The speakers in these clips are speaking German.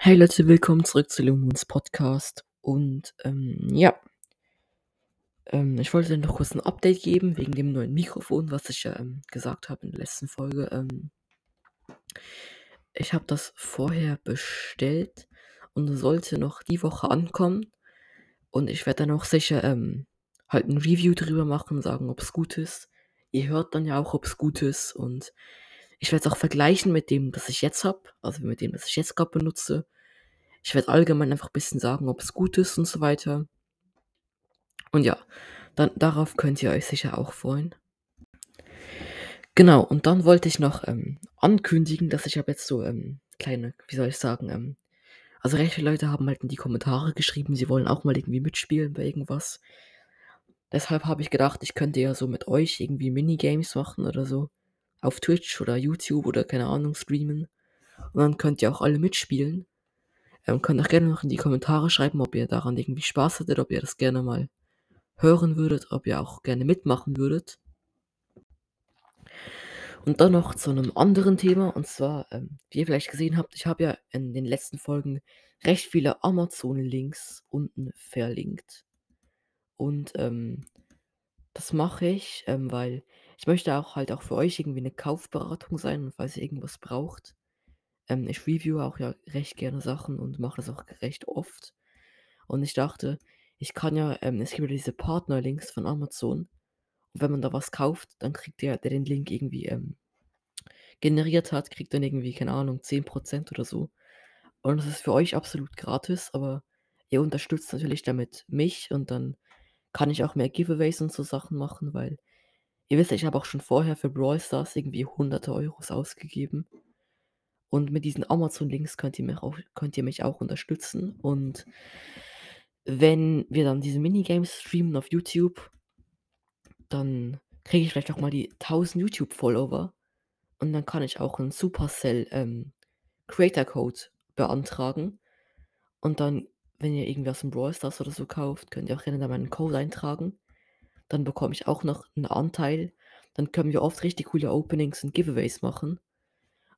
Hey Leute, willkommen zurück zu Lumens Podcast. Und ähm, ja, ähm, ich wollte noch kurz ein Update geben wegen dem neuen Mikrofon, was ich ja ähm, gesagt habe in der letzten Folge. Ähm, ich habe das vorher bestellt und sollte noch die Woche ankommen. Und ich werde dann auch sicher ähm, halt ein Review drüber machen, sagen, ob es gut ist. Ihr hört dann ja auch, ob es gut ist. Und ich werde es auch vergleichen mit dem, das ich jetzt habe, also mit dem, das ich jetzt gerade benutze. Ich werde allgemein einfach ein bisschen sagen, ob es gut ist und so weiter. Und ja, dann darauf könnt ihr euch sicher auch freuen. Genau, und dann wollte ich noch ähm, ankündigen, dass ich habe jetzt so ähm, kleine, wie soll ich sagen, ähm, also recht viele Leute haben halt in die Kommentare geschrieben, sie wollen auch mal irgendwie mitspielen bei irgendwas. Deshalb habe ich gedacht, ich könnte ja so mit euch irgendwie Minigames machen oder so. Auf Twitch oder YouTube oder keine Ahnung streamen. Und dann könnt ihr auch alle mitspielen. Ähm, könnt auch gerne noch in die Kommentare schreiben, ob ihr daran irgendwie Spaß hattet, ob ihr das gerne mal hören würdet, ob ihr auch gerne mitmachen würdet. Und dann noch zu einem anderen Thema, und zwar, ähm, wie ihr vielleicht gesehen habt, ich habe ja in den letzten Folgen recht viele Amazon-Links unten verlinkt. Und ähm, das mache ich, ähm, weil ich möchte auch halt auch für euch irgendwie eine Kaufberatung sein und falls ihr irgendwas braucht. Ähm, ich review auch ja recht gerne Sachen und mache das auch recht oft. Und ich dachte, ich kann ja, ähm, es gibt ja diese Partnerlinks von Amazon. Und wenn man da was kauft, dann kriegt der, der den Link irgendwie ähm, generiert hat, kriegt dann irgendwie, keine Ahnung, 10% oder so. Und das ist für euch absolut gratis, aber ihr unterstützt natürlich damit mich und dann kann ich auch mehr Giveaways und so Sachen machen, weil ihr wisst ich habe auch schon vorher für Brawl Stars irgendwie hunderte Euros ausgegeben. Und mit diesen Amazon-Links könnt ihr mich auch, könnt ihr mich auch unterstützen. Und wenn wir dann diese Minigames streamen auf YouTube, dann kriege ich vielleicht auch mal die 1000 YouTube-Follower. Und dann kann ich auch einen Supercell ähm, Creator Code beantragen. Und dann, wenn ihr irgendwie aus dem Brawl Stars oder so kauft, könnt ihr auch gerne da meinen Code eintragen. Dann bekomme ich auch noch einen Anteil. Dann können wir oft richtig coole Openings und Giveaways machen.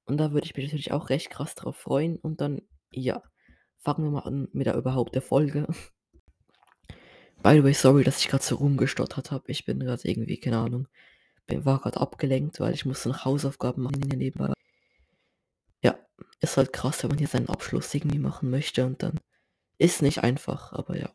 Und da würde ich mich natürlich auch recht krass drauf freuen. Und dann, ja, fangen wir mal an mit der überhaupt der Folge. By the way, sorry, dass ich gerade so rumgestottert habe. Ich bin gerade irgendwie, keine Ahnung, bin, war gerade abgelenkt, weil ich musste noch Hausaufgaben machen nebenbei. Ja, ist halt krass, wenn man hier seinen Abschluss irgendwie machen möchte und dann ist nicht einfach, aber ja.